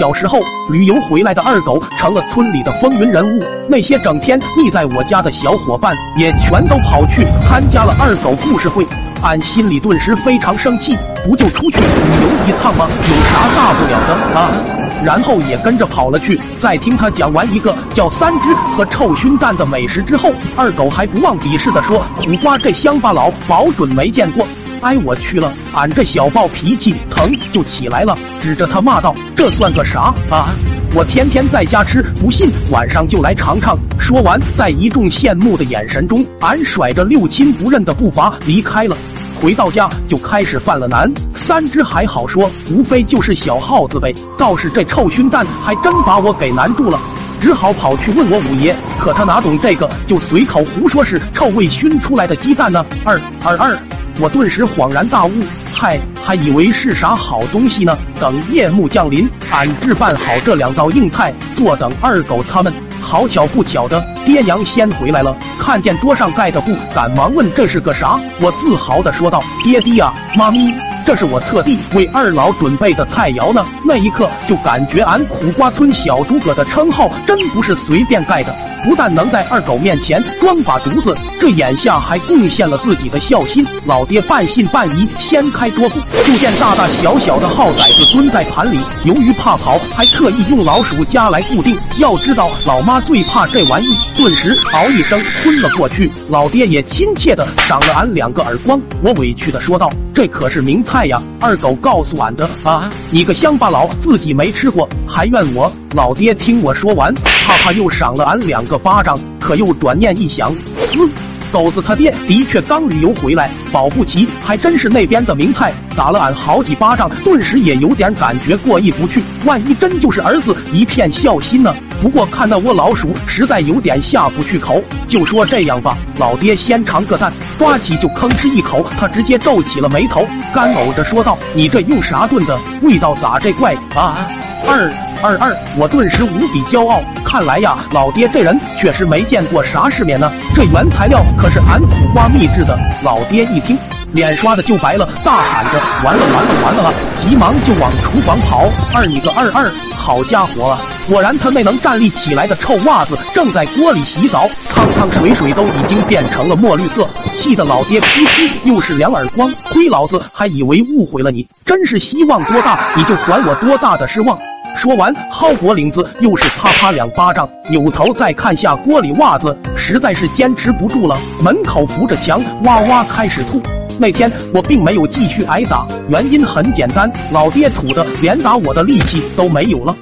小时候旅游回来的二狗成了村里的风云人物，那些整天腻在我家的小伙伴也全都跑去参加了二狗故事会。俺心里顿时非常生气，不就出去旅游一趟吗？有啥大不了的啊？然后也跟着跑了去。在听他讲完一个叫三只和臭熏蛋的美食之后，二狗还不忘鄙视的说：“苦瓜这乡巴佬保准没见过。”哎，我去了！俺这小暴脾气疼就起来了，指着他骂道：“这算个啥啊？我天天在家吃，不信晚上就来尝尝。”说完，在一众羡慕的眼神中，俺甩着六亲不认的步伐离开了。回到家就开始犯了难。三只还好说，无非就是小耗子呗。倒是这臭熏蛋还真把我给难住了，只好跑去问我五爷。可他哪懂这个，就随口胡说是臭味熏出来的鸡蛋呢。二二二。我顿时恍然大悟，嗨，还以为是啥好东西呢。等夜幕降临，俺置办好这两道硬菜，坐等二狗他们。好巧不巧的，爹娘先回来了，看见桌上盖的布，赶忙问这是个啥。我自豪的说道：“爹爹啊，妈咪，这是我特地为二老准备的菜肴呢。”那一刻就感觉俺苦瓜村小诸葛的称号真不是随便盖的。不但能在二狗面前装把犊子，这眼下还贡献了自己的孝心。老爹半信半疑，掀开桌布，就见大大小小的耗崽子蹲在盘里。由于怕跑，还特意用老鼠夹来固定。要知道，老妈最怕这玩意，顿时嗷一声昏了过去。老爹也亲切的赏了俺两个耳光。我委屈的说道：“这可是名菜呀！”二狗告诉俺的啊，你个乡巴佬，自己没吃过还怨我。老爹听我说完，啪啪又赏了俺两个巴掌，可又转念一想，嗯，狗子他爹的确刚旅游回来，保不齐还真是那边的名菜，打了俺好几巴掌，顿时也有点感觉过意不去。万一真就是儿子一片孝心呢？不过看那窝老鼠实在有点下不去口，就说这样吧，老爹先尝个蛋，抓起就吭哧一口，他直接皱起了眉头，干呕着说道：“你这用啥炖的？味道咋这怪啊？”二。二二，我顿时无比骄傲。看来呀，老爹这人确实没见过啥世面呢。这原材料可是俺苦瓜秘制的。老爹一听，脸刷的就白了，大喊着：“完了完了完了！”急忙就往厨房跑。二你个二二，好家伙啊！果然他那能站立起来的臭袜子正在锅里洗澡，汤汤水水都已经变成了墨绿色，气得老爹噗噗又是两耳光。亏老子还以为误会了你，真是希望多大你就还我多大的失望。说完，薅脖领子，又是啪啪两巴掌，扭头再看下锅里袜子，实在是坚持不住了，门口扶着墙，哇哇开始吐。那天我并没有继续挨打，原因很简单，老爹吐的连打我的力气都没有了。